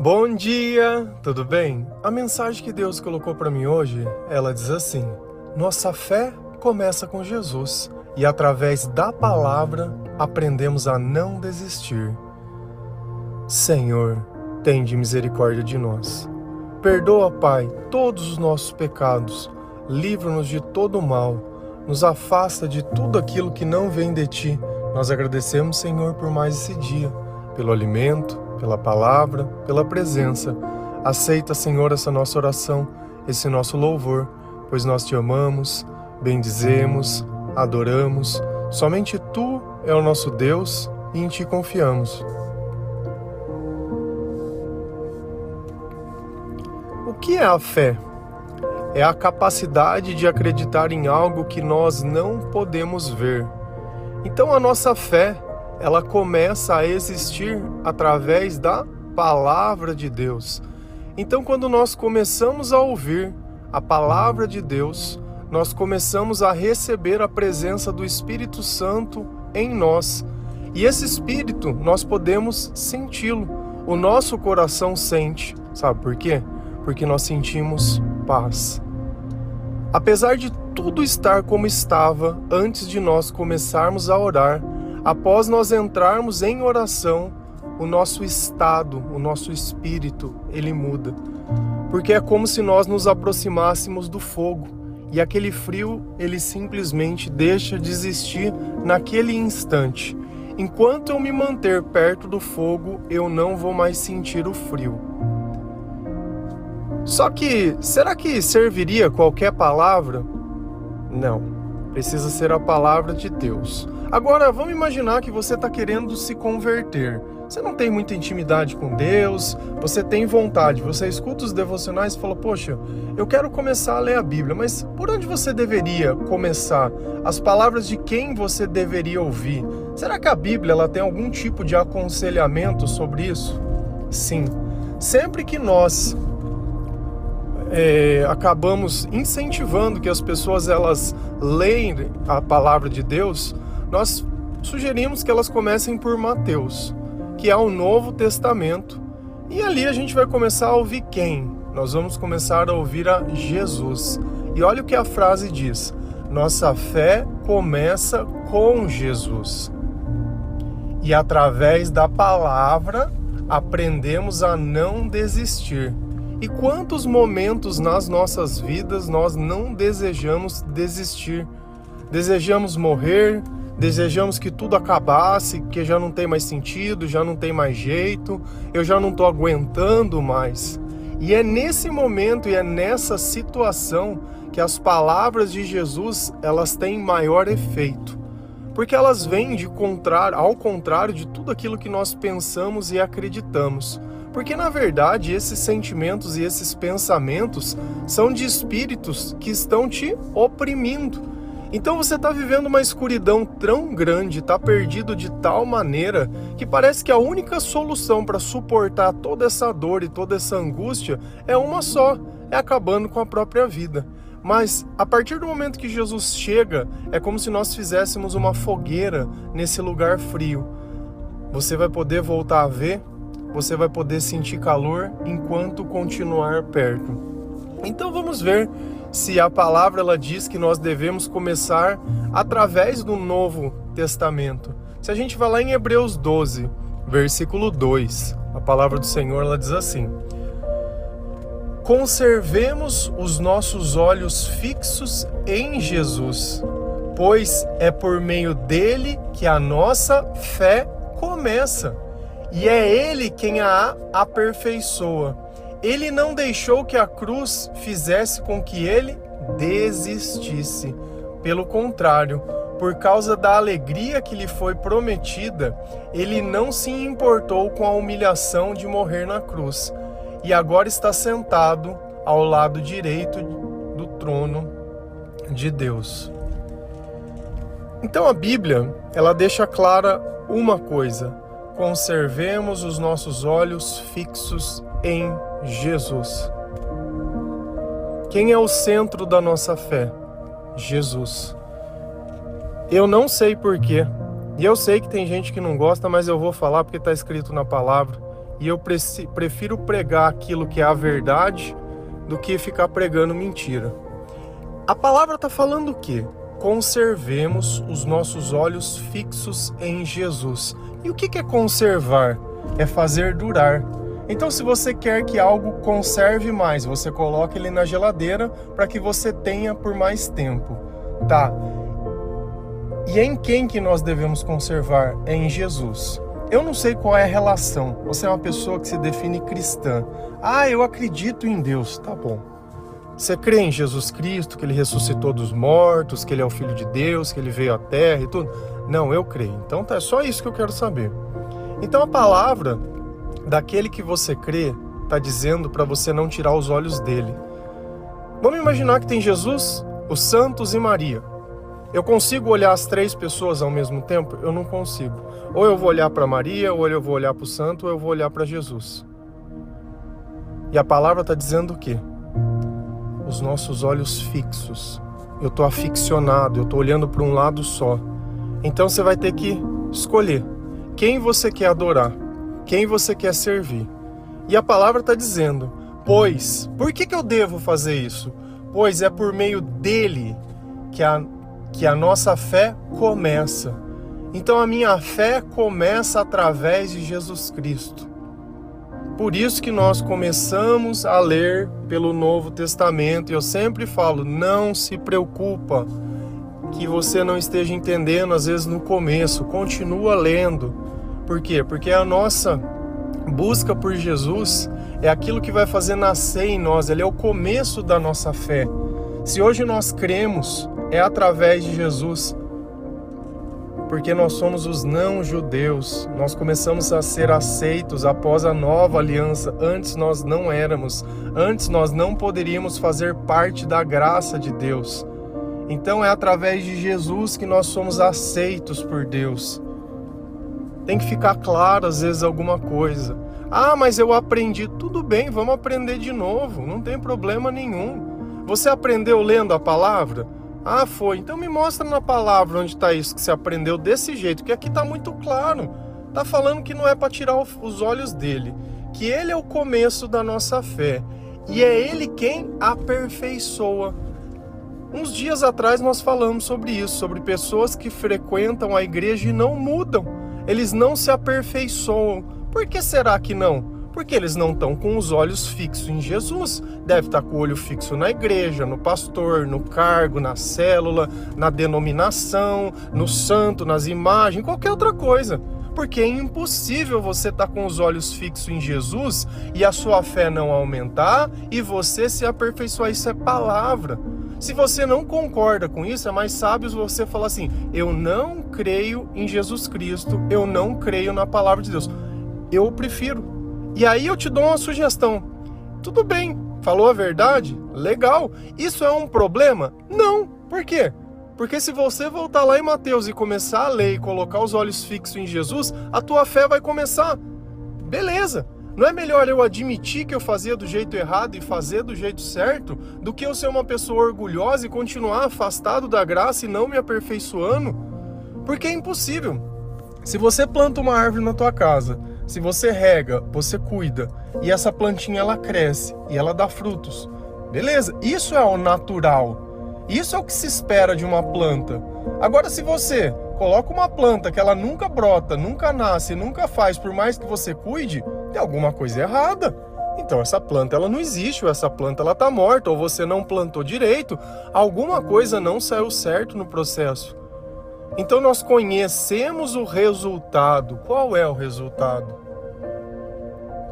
Bom dia, tudo bem? A mensagem que Deus colocou para mim hoje, ela diz assim: Nossa fé começa com Jesus e através da palavra aprendemos a não desistir. Senhor, tende misericórdia de nós. Perdoa, Pai, todos os nossos pecados, livra-nos de todo o mal, nos afasta de tudo aquilo que não vem de ti. Nós agradecemos, Senhor, por mais esse dia, pelo alimento, pela palavra, pela presença. Aceita, Senhor, essa nossa oração, esse nosso louvor, pois nós te amamos, bendizemos, adoramos. Somente tu é o nosso Deus e em ti confiamos. O que é a fé? É a capacidade de acreditar em algo que nós não podemos ver. Então a nossa fé ela começa a existir através da palavra de Deus. Então, quando nós começamos a ouvir a palavra de Deus, nós começamos a receber a presença do Espírito Santo em nós. E esse Espírito, nós podemos senti-lo. O nosso coração sente. Sabe por quê? Porque nós sentimos paz. Apesar de tudo estar como estava antes de nós começarmos a orar, Após nós entrarmos em oração, o nosso estado, o nosso espírito, ele muda. Porque é como se nós nos aproximássemos do fogo e aquele frio, ele simplesmente deixa de existir naquele instante. Enquanto eu me manter perto do fogo, eu não vou mais sentir o frio. Só que, será que serviria qualquer palavra? Não. Precisa ser a palavra de Deus. Agora, vamos imaginar que você está querendo se converter. Você não tem muita intimidade com Deus, você tem vontade, você escuta os devocionais e fala: Poxa, eu quero começar a ler a Bíblia, mas por onde você deveria começar? As palavras de quem você deveria ouvir? Será que a Bíblia ela tem algum tipo de aconselhamento sobre isso? Sim. Sempre que nós é, acabamos incentivando que as pessoas elas leem a palavra de Deus, nós sugerimos que elas comecem por Mateus, que é o Novo Testamento. E ali a gente vai começar a ouvir quem? Nós vamos começar a ouvir a Jesus. E olha o que a frase diz: Nossa fé começa com Jesus. E através da palavra aprendemos a não desistir. E quantos momentos nas nossas vidas nós não desejamos desistir? Desejamos morrer, desejamos que tudo acabasse, que já não tem mais sentido, já não tem mais jeito, eu já não estou aguentando mais. E é nesse momento e é nessa situação que as palavras de Jesus elas têm maior efeito, porque elas vêm de contrário, ao contrário de tudo aquilo que nós pensamos e acreditamos. Porque na verdade esses sentimentos e esses pensamentos são de espíritos que estão te oprimindo então você está vivendo uma escuridão tão grande, está perdido de tal maneira que parece que a única solução para suportar toda essa dor e toda essa angústia é uma só: é acabando com a própria vida. Mas a partir do momento que Jesus chega, é como se nós fizéssemos uma fogueira nesse lugar frio. Você vai poder voltar a ver, você vai poder sentir calor enquanto continuar perto. Então vamos ver se a palavra ela diz que nós devemos começar através do Novo Testamento. Se a gente vai lá em Hebreus 12, versículo 2, a palavra do Senhor ela diz assim: Conservemos os nossos olhos fixos em Jesus, pois é por meio dele que a nossa fé começa, e é ele quem a aperfeiçoa. Ele não deixou que a cruz fizesse com que ele desistisse. Pelo contrário, por causa da alegria que lhe foi prometida, ele não se importou com a humilhação de morrer na cruz e agora está sentado ao lado direito do trono de Deus. Então a Bíblia, ela deixa clara uma coisa: conservemos os nossos olhos fixos em Jesus. Quem é o centro da nossa fé? Jesus. Eu não sei porquê. E eu sei que tem gente que não gosta, mas eu vou falar porque está escrito na palavra e eu prefiro pregar aquilo que é a verdade do que ficar pregando mentira. A palavra está falando o quê? Conservemos os nossos olhos fixos em Jesus. E o que é conservar? É fazer durar. Então, se você quer que algo conserve mais, você coloca ele na geladeira para que você tenha por mais tempo, tá? E em quem que nós devemos conservar? É em Jesus. Eu não sei qual é a relação. Você é uma pessoa que se define cristã. Ah, eu acredito em Deus. Tá bom. Você crê em Jesus Cristo, que ele ressuscitou dos mortos, que ele é o Filho de Deus, que ele veio à terra e tudo? Não, eu creio. Então tá, é só isso que eu quero saber. Então a palavra daquele que você crê está dizendo para você não tirar os olhos dele. Vamos imaginar que tem Jesus, os santos e Maria. Eu consigo olhar as três pessoas ao mesmo tempo? Eu não consigo. Ou eu vou olhar para Maria, ou eu vou olhar para o santo, ou eu vou olhar para Jesus. E a palavra está dizendo o quê? Os nossos olhos fixos. Eu estou aficionado, eu estou olhando para um lado só. Então você vai ter que escolher quem você quer adorar, quem você quer servir. E a palavra está dizendo: Pois, por que, que eu devo fazer isso? Pois é por meio dele que a que a nossa fé começa. Então a minha fé começa através de Jesus Cristo. Por isso que nós começamos a ler pelo Novo Testamento. E eu sempre falo, não se preocupa que você não esteja entendendo às vezes no começo, continua lendo. Por quê? Porque a nossa busca por Jesus é aquilo que vai fazer nascer em nós, ele é o começo da nossa fé. Se hoje nós cremos é através de Jesus. Porque nós somos os não-judeus, nós começamos a ser aceitos após a nova aliança. Antes nós não éramos, antes nós não poderíamos fazer parte da graça de Deus. Então é através de Jesus que nós somos aceitos por Deus. Tem que ficar claro às vezes alguma coisa. Ah, mas eu aprendi. Tudo bem, vamos aprender de novo, não tem problema nenhum. Você aprendeu lendo a palavra? Ah, foi. Então me mostra na palavra onde está isso que você aprendeu desse jeito, que aqui está muito claro. Está falando que não é para tirar os olhos dele, que ele é o começo da nossa fé e é ele quem aperfeiçoa. Uns dias atrás nós falamos sobre isso, sobre pessoas que frequentam a igreja e não mudam, eles não se aperfeiçoam. Por que será que não? Porque eles não estão com os olhos fixos em Jesus. Deve estar com o olho fixo na igreja, no pastor, no cargo, na célula, na denominação, no santo, nas imagens, qualquer outra coisa. Porque é impossível você estar com os olhos fixos em Jesus e a sua fé não aumentar e você se aperfeiçoar. Isso é palavra. Se você não concorda com isso, é mais sábio você falar assim: eu não creio em Jesus Cristo, eu não creio na palavra de Deus. Eu prefiro e aí eu te dou uma sugestão. Tudo bem, falou a verdade? Legal. Isso é um problema? Não. Por quê? Porque se você voltar lá em Mateus e começar a ler e colocar os olhos fixos em Jesus, a tua fé vai começar. Beleza. Não é melhor eu admitir que eu fazia do jeito errado e fazer do jeito certo do que eu ser uma pessoa orgulhosa e continuar afastado da graça e não me aperfeiçoando? Porque é impossível. Se você planta uma árvore na tua casa se você rega, você cuida e essa plantinha ela cresce e ela dá frutos. Beleza? Isso é o natural. Isso é o que se espera de uma planta. Agora se você coloca uma planta que ela nunca brota, nunca nasce, nunca faz, por mais que você cuide, tem alguma coisa errada. Então essa planta ela não existe, ou essa planta ela tá morta, ou você não plantou direito, alguma coisa não saiu certo no processo. Então nós conhecemos o resultado. Qual é o resultado?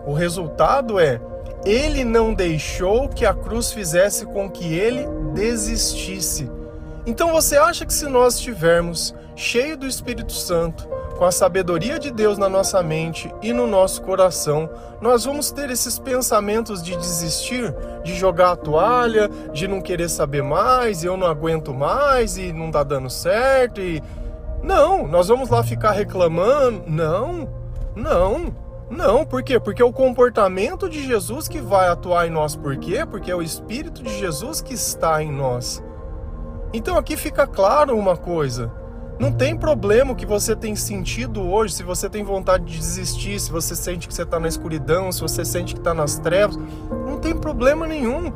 O resultado é ele não deixou que a cruz fizesse com que ele desistisse. Então você acha que se nós estivermos cheio do Espírito Santo, com a sabedoria de Deus na nossa mente e no nosso coração, nós vamos ter esses pensamentos de desistir, de jogar a toalha, de não querer saber mais, eu não aguento mais e não tá dando certo e não, nós vamos lá ficar reclamando? Não. Não. Não, por quê? Porque é o comportamento de Jesus que vai atuar em nós. Por quê? Porque é o Espírito de Jesus que está em nós. Então aqui fica claro uma coisa: Não tem problema o que você tem sentido hoje, se você tem vontade de desistir, se você sente que você está na escuridão, se você sente que está nas trevas, não tem problema nenhum.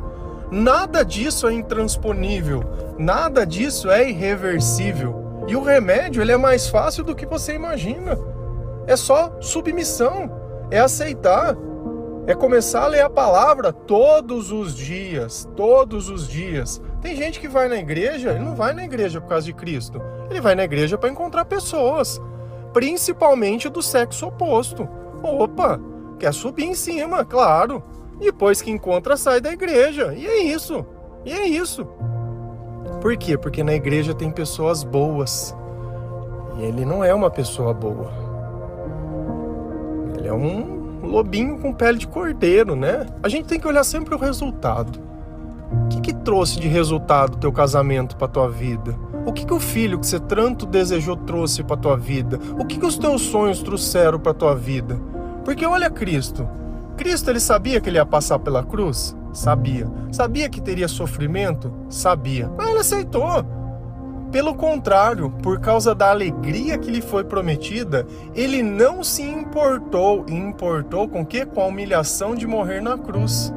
Nada disso é intransponível, nada disso é irreversível. E o remédio ele é mais fácil do que você imagina. É só submissão, é aceitar, é começar a ler a palavra todos os dias, todos os dias. Tem gente que vai na igreja, ele não vai na igreja por causa de Cristo. Ele vai na igreja para encontrar pessoas, principalmente do sexo oposto. Opa, quer subir em cima, claro. Depois que encontra, sai da igreja. E é isso. E é isso. Por quê? Porque na igreja tem pessoas boas. E ele não é uma pessoa boa. Ele é um lobinho com pele de cordeiro, né? A gente tem que olhar sempre o resultado. O que, que trouxe de resultado teu casamento para tua vida? O que, que o filho que você tanto desejou trouxe para tua vida? O que, que os teus sonhos trouxeram para tua vida? Porque olha Cristo, Cristo ele sabia que ele ia passar pela cruz? Sabia. Sabia que teria sofrimento? Sabia. Mas ele aceitou. Pelo contrário, por causa da alegria que lhe foi prometida, ele não se importou e importou com que? Com a humilhação de morrer na cruz.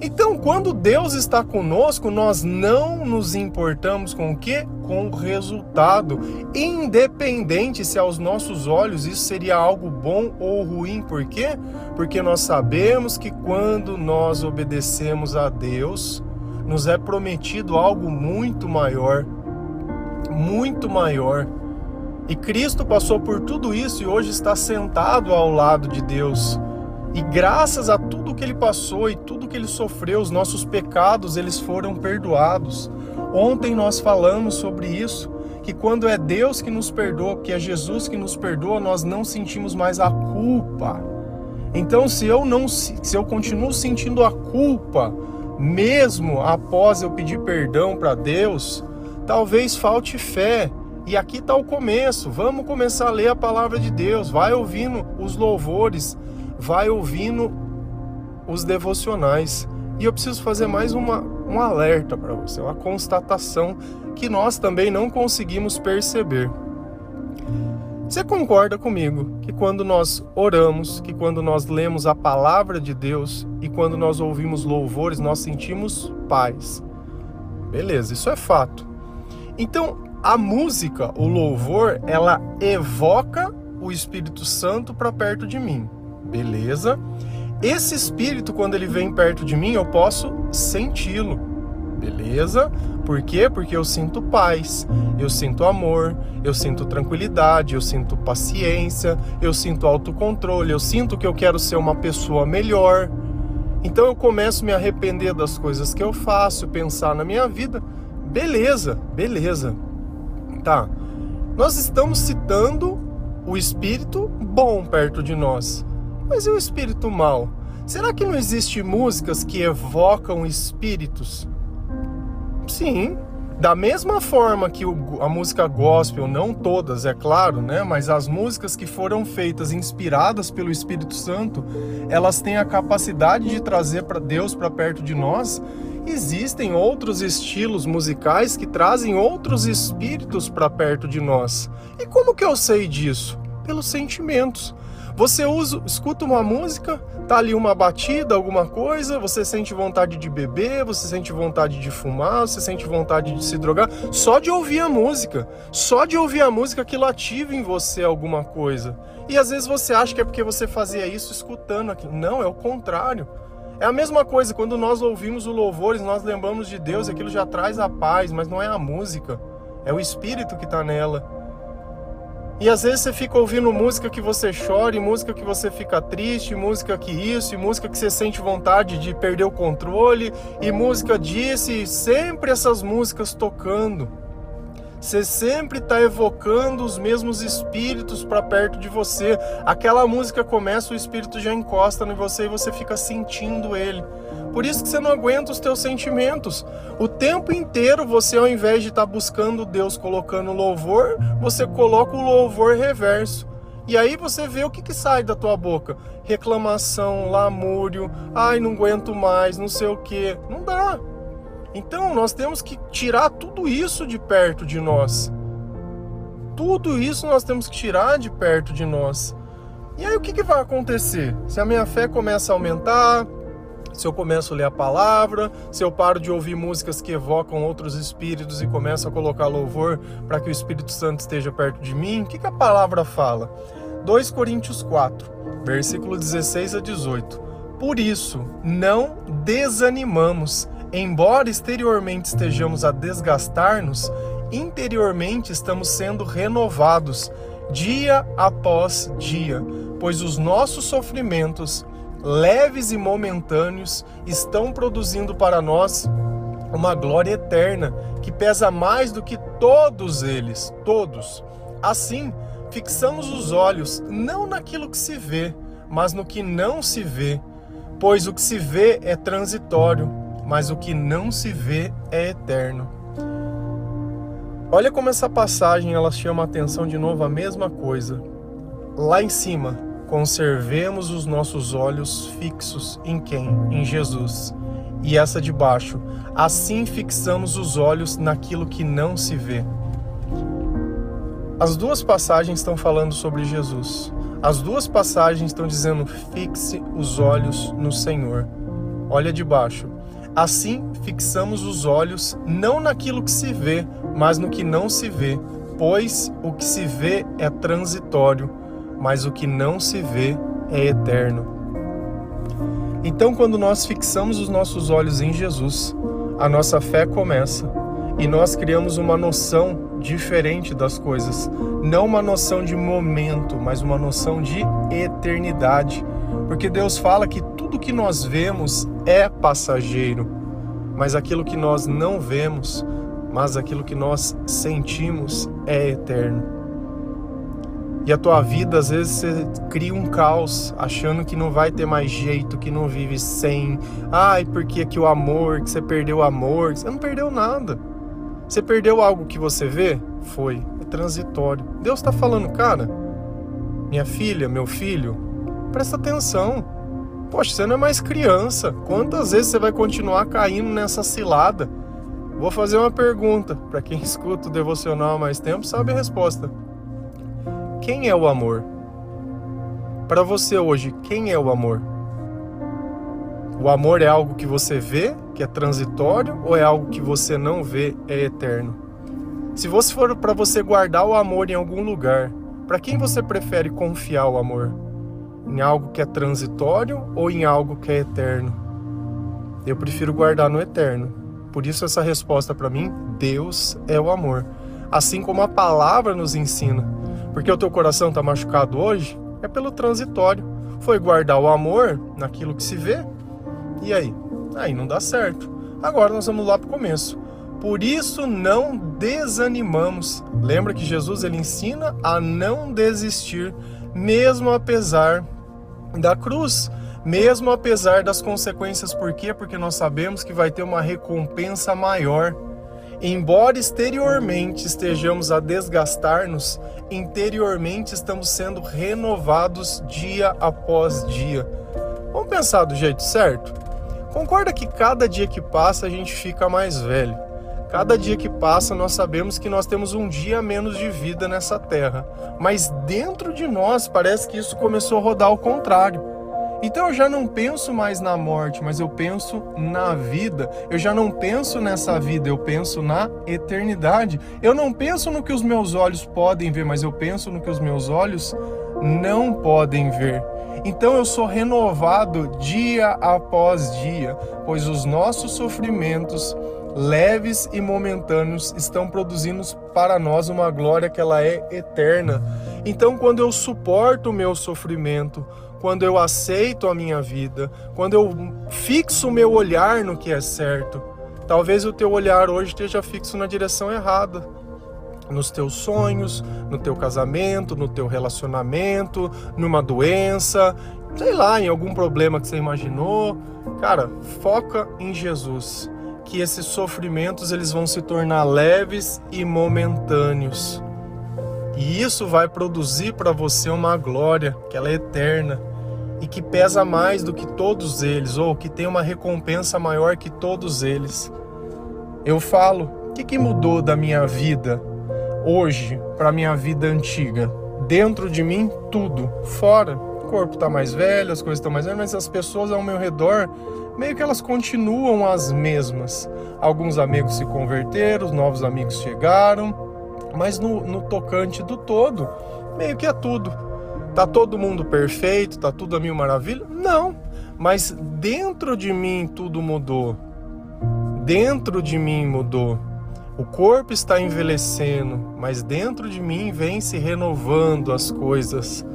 Então, quando Deus está conosco, nós não nos importamos com o que? Com o resultado, independente se aos nossos olhos isso seria algo bom ou ruim. Por quê? Porque nós sabemos que quando nós obedecemos a Deus, nos é prometido algo muito maior, muito maior. E Cristo passou por tudo isso e hoje está sentado ao lado de Deus e graças a tudo que ele passou e tudo que ele sofreu, os nossos pecados, eles foram perdoados. Ontem nós falamos sobre isso, que quando é Deus que nos perdoa, que é Jesus que nos perdoa, nós não sentimos mais a culpa. Então, se eu não se eu continuo sentindo a culpa, mesmo após eu pedir perdão para Deus, talvez falte fé. E aqui está o começo. Vamos começar a ler a palavra de Deus. Vai ouvindo os louvores vai ouvindo os devocionais. E eu preciso fazer mais uma, um alerta para você, uma constatação que nós também não conseguimos perceber. Você concorda comigo que quando nós oramos, que quando nós lemos a palavra de Deus e quando nós ouvimos louvores, nós sentimos paz? Beleza, isso é fato. Então, a música, o louvor, ela evoca o Espírito Santo para perto de mim. Beleza? Esse espírito, quando ele vem perto de mim, eu posso senti-lo. Beleza? Por quê? Porque eu sinto paz, eu sinto amor, eu sinto tranquilidade, eu sinto paciência, eu sinto autocontrole, eu sinto que eu quero ser uma pessoa melhor. Então eu começo a me arrepender das coisas que eu faço, pensar na minha vida. Beleza, beleza. Tá. Nós estamos citando o espírito bom perto de nós. Mas e o espírito mal? Será que não existe músicas que evocam espíritos? Sim, da mesma forma que o, a música gospel, não todas, é claro, né? Mas as músicas que foram feitas inspiradas pelo Espírito Santo, elas têm a capacidade de trazer para Deus para perto de nós. Existem outros estilos musicais que trazem outros espíritos para perto de nós. E como que eu sei disso? Pelos sentimentos. Você usa, escuta uma música, tá ali uma batida, alguma coisa, você sente vontade de beber, você sente vontade de fumar, você sente vontade de se drogar, só de ouvir a música. Só de ouvir a música aquilo ativa em você alguma coisa. E às vezes você acha que é porque você fazia isso escutando aquilo. Não, é o contrário. É a mesma coisa, quando nós ouvimos o louvores, nós lembramos de Deus, aquilo já traz a paz, mas não é a música, é o espírito que está nela. E às vezes você fica ouvindo música que você chora, música que você fica triste, música que isso, e música que você sente vontade de perder o controle, e música disso, e sempre essas músicas tocando. Você sempre está evocando os mesmos espíritos para perto de você. Aquela música começa, o espírito já encosta em você e você fica sentindo ele. Por isso que você não aguenta os teus sentimentos. O tempo inteiro você, ao invés de estar tá buscando Deus colocando louvor, você coloca o louvor reverso. E aí você vê o que, que sai da tua boca: reclamação, lamúrio, ai, não aguento mais, não sei o que. Não dá. Então nós temos que tirar tudo isso de perto de nós. Tudo isso nós temos que tirar de perto de nós. E aí o que, que vai acontecer? Se a minha fé começa a aumentar, se eu começo a ler a palavra, se eu paro de ouvir músicas que evocam outros espíritos e começo a colocar louvor para que o Espírito Santo esteja perto de mim, o que, que a palavra fala? 2 Coríntios 4, versículo 16 a 18. Por isso, não desanimamos, embora exteriormente estejamos a desgastar-nos, interiormente estamos sendo renovados dia após dia, pois os nossos sofrimentos leves e momentâneos, estão produzindo para nós uma glória eterna que pesa mais do que todos eles, todos. Assim, fixamos os olhos não naquilo que se vê, mas no que não se vê, pois o que se vê é transitório, mas o que não se vê é eterno. Olha como essa passagem ela chama a atenção de novo a mesma coisa. Lá em cima, conservemos os nossos olhos fixos em quem? Em Jesus. E essa de baixo, assim fixamos os olhos naquilo que não se vê. As duas passagens estão falando sobre Jesus. As duas passagens estão dizendo: fixe os olhos no Senhor. Olha de baixo. Assim fixamos os olhos não naquilo que se vê, mas no que não se vê, pois o que se vê é transitório mas o que não se vê é eterno. Então, quando nós fixamos os nossos olhos em Jesus, a nossa fé começa e nós criamos uma noção diferente das coisas. Não uma noção de momento, mas uma noção de eternidade. Porque Deus fala que tudo que nós vemos é passageiro, mas aquilo que nós não vemos, mas aquilo que nós sentimos é eterno. E a tua vida, às vezes, você cria um caos, achando que não vai ter mais jeito, que não vive sem. Ai, porque que o amor, que você perdeu o amor. Você não perdeu nada. Você perdeu algo que você vê? Foi. É transitório. Deus está falando, cara, minha filha, meu filho, presta atenção. Poxa, você não é mais criança. Quantas vezes você vai continuar caindo nessa cilada? Vou fazer uma pergunta. Para quem escuta o devocional há mais tempo, sabe a resposta. Quem é o amor? Para você hoje, quem é o amor? O amor é algo que você vê, que é transitório, ou é algo que você não vê, é eterno? Se você for para você guardar o amor em algum lugar, para quem você prefere confiar o amor? Em algo que é transitório ou em algo que é eterno? Eu prefiro guardar no eterno. Por isso essa resposta para mim, Deus é o amor. Assim como a palavra nos ensina. Porque o teu coração está machucado hoje é pelo transitório. Foi guardar o amor naquilo que se vê. E aí? Aí não dá certo. Agora nós vamos lá para o começo. Por isso não desanimamos. Lembra que Jesus ele ensina a não desistir, mesmo apesar da cruz, mesmo apesar das consequências. Por quê? Porque nós sabemos que vai ter uma recompensa maior. Embora exteriormente estejamos a desgastar-nos, interiormente estamos sendo renovados dia após dia. Vamos pensar do jeito certo? Concorda que cada dia que passa a gente fica mais velho. Cada dia que passa, nós sabemos que nós temos um dia menos de vida nessa terra. Mas dentro de nós parece que isso começou a rodar ao contrário. Então eu já não penso mais na morte, mas eu penso na vida. Eu já não penso nessa vida, eu penso na eternidade. Eu não penso no que os meus olhos podem ver, mas eu penso no que os meus olhos não podem ver. Então eu sou renovado dia após dia, pois os nossos sofrimentos leves e momentâneos estão produzindo para nós uma glória que ela é eterna. Então quando eu suporto o meu sofrimento, quando eu aceito a minha vida, quando eu fixo o meu olhar no que é certo. Talvez o teu olhar hoje esteja fixo na direção errada. Nos teus sonhos, no teu casamento, no teu relacionamento, numa doença, sei lá, em algum problema que você imaginou. Cara, foca em Jesus, que esses sofrimentos eles vão se tornar leves e momentâneos. E isso vai produzir para você uma glória que ela é eterna e que pesa mais do que todos eles, ou que tem uma recompensa maior que todos eles. Eu falo, o que, que mudou da minha vida? hoje para minha vida antiga? Dentro de mim, tudo. Fora, o corpo está mais velho, as coisas estão mais velhas, mas as pessoas ao meu redor, meio que elas continuam as mesmas. Alguns amigos se converteram, novos amigos chegaram, mas no, no tocante do todo, meio que é tudo. Tá todo mundo perfeito, tá tudo a mil maravilha? Não, mas dentro de mim tudo mudou. Dentro de mim mudou. O corpo está envelhecendo, mas dentro de mim vem se renovando as coisas.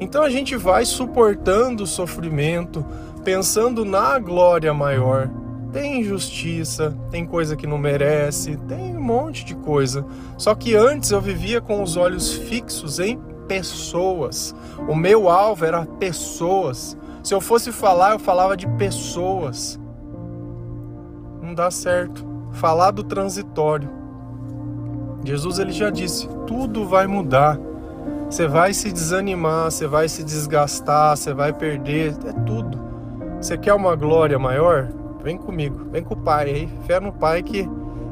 Então a gente vai suportando o sofrimento, pensando na glória maior. Tem injustiça, tem coisa que não merece, tem um monte de coisa. Só que antes eu vivia com os olhos fixos em pessoas. O meu alvo era pessoas. Se eu fosse falar, eu falava de pessoas. Não dá certo falar do transitório. Jesus ele já disse: tudo vai mudar. Você vai se desanimar, você vai se desgastar, você vai perder, é tudo. Você quer uma glória maior? Vem comigo, vem com o Pai aí, fé no Pai que,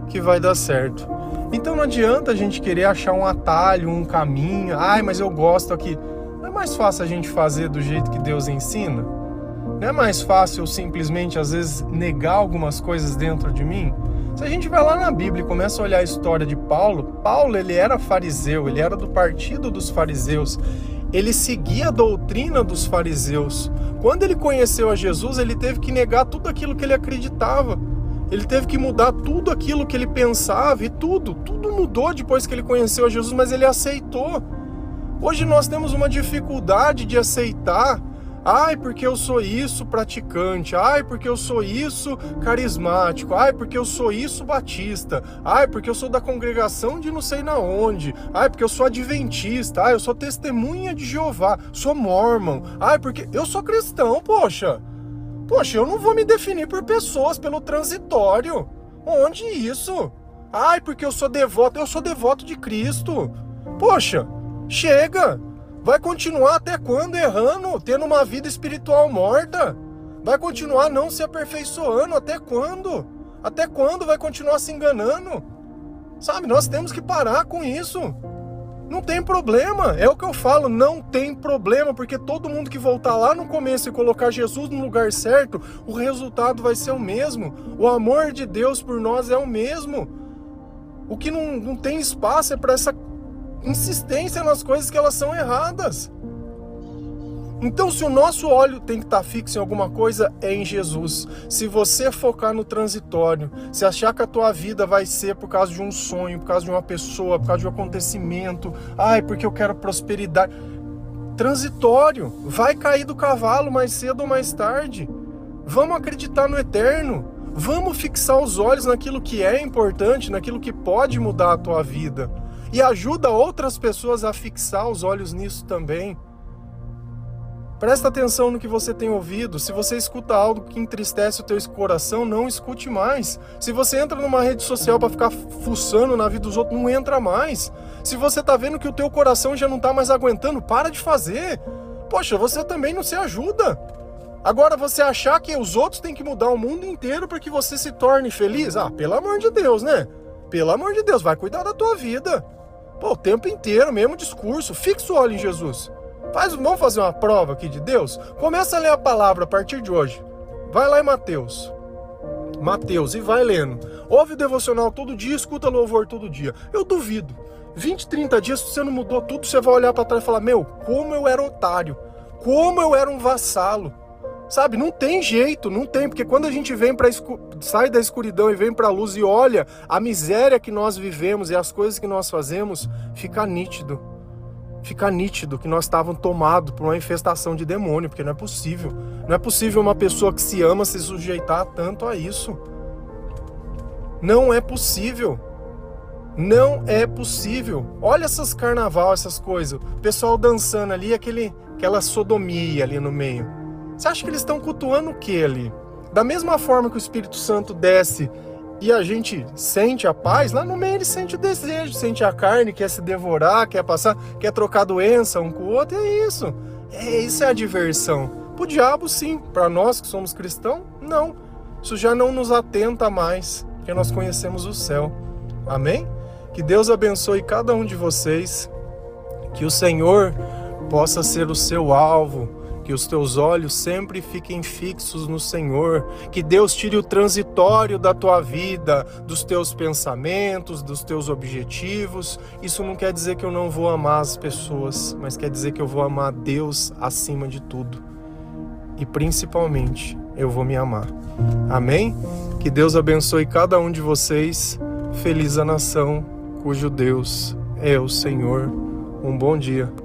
que vai dar certo. Então não adianta a gente querer achar um atalho, um caminho. Ai, mas eu gosto aqui. Não é mais fácil a gente fazer do jeito que Deus ensina? Não é mais fácil simplesmente às vezes negar algumas coisas dentro de mim? Se a gente vai lá na Bíblia e começa a olhar a história de Paulo, Paulo ele era fariseu, ele era do partido dos fariseus, ele seguia a doutrina dos fariseus. Quando ele conheceu a Jesus, ele teve que negar tudo aquilo que ele acreditava. Ele teve que mudar tudo aquilo que ele pensava e tudo, tudo mudou depois que ele conheceu a Jesus, mas ele aceitou. Hoje nós temos uma dificuldade de aceitar Ai, porque eu sou isso praticante. Ai, porque eu sou isso carismático. Ai, porque eu sou isso batista. Ai, porque eu sou da congregação de não sei na onde. Ai, porque eu sou adventista. Ai, eu sou testemunha de Jeová. Sou mormon. Ai, porque eu sou cristão, poxa. Poxa, eu não vou me definir por pessoas, pelo transitório. Onde isso? Ai, porque eu sou devoto. Eu sou devoto de Cristo. Poxa, chega. Vai continuar até quando errando, tendo uma vida espiritual morta? Vai continuar não se aperfeiçoando até quando? Até quando vai continuar se enganando? Sabe, nós temos que parar com isso. Não tem problema, é o que eu falo, não tem problema, porque todo mundo que voltar lá no começo e colocar Jesus no lugar certo, o resultado vai ser o mesmo. O amor de Deus por nós é o mesmo. O que não, não tem espaço é para essa insistência nas coisas que elas são erradas. Então, se o nosso olho tem que estar fixo em alguma coisa, é em Jesus. Se você focar no transitório, se achar que a tua vida vai ser por causa de um sonho, por causa de uma pessoa, por causa de um acontecimento, ai, porque eu quero prosperidade. Transitório, vai cair do cavalo mais cedo ou mais tarde. Vamos acreditar no eterno. Vamos fixar os olhos naquilo que é importante, naquilo que pode mudar a tua vida e ajuda outras pessoas a fixar os olhos nisso também. Presta atenção no que você tem ouvido. Se você escuta algo que entristece o teu coração, não escute mais. Se você entra numa rede social para ficar fuçando na vida dos outros, não entra mais. Se você tá vendo que o teu coração já não tá mais aguentando, para de fazer. Poxa, você também não se ajuda. Agora você achar que os outros têm que mudar o mundo inteiro para que você se torne feliz? Ah, pelo amor de Deus, né? Pelo amor de Deus, vai cuidar da tua vida. Pô, o tempo inteiro, mesmo discurso. Fixa o olho em Jesus. Faz, vamos fazer uma prova aqui de Deus? Começa a ler a palavra a partir de hoje. Vai lá em Mateus. Mateus, e vai lendo. Ouve o devocional todo dia, escuta louvor todo dia. Eu duvido. 20, 30 dias, se você não mudou tudo, você vai olhar para trás e falar: Meu, como eu era otário. Como eu era um vassalo. Sabe, não tem jeito, não tem, porque quando a gente vem para sai da escuridão e vem para a luz e olha a miséria que nós vivemos e as coisas que nós fazemos, fica nítido. Fica nítido que nós estávamos tomados por uma infestação de demônio, porque não é possível. Não é possível uma pessoa que se ama se sujeitar tanto a isso. Não é possível. Não é possível. Olha essas carnaval, essas coisas. O pessoal dançando ali, aquele, aquela sodomia ali no meio. Você acha que eles estão cultuando o que ali? Da mesma forma que o Espírito Santo desce e a gente sente a paz, lá no meio ele sente o desejo, sente a carne, quer se devorar, quer passar, quer trocar doença um com o outro, é isso. É, isso é a diversão. Pro diabo, sim. Para nós que somos cristãos, não. Isso já não nos atenta mais, porque nós conhecemos o céu. Amém? Que Deus abençoe cada um de vocês, que o Senhor possa ser o seu alvo, que os teus olhos sempre fiquem fixos no Senhor, que Deus tire o transitório da tua vida, dos teus pensamentos, dos teus objetivos. Isso não quer dizer que eu não vou amar as pessoas, mas quer dizer que eu vou amar Deus acima de tudo. E principalmente, eu vou me amar. Amém? Que Deus abençoe cada um de vocês. Feliz a nação cujo Deus é o Senhor. Um bom dia.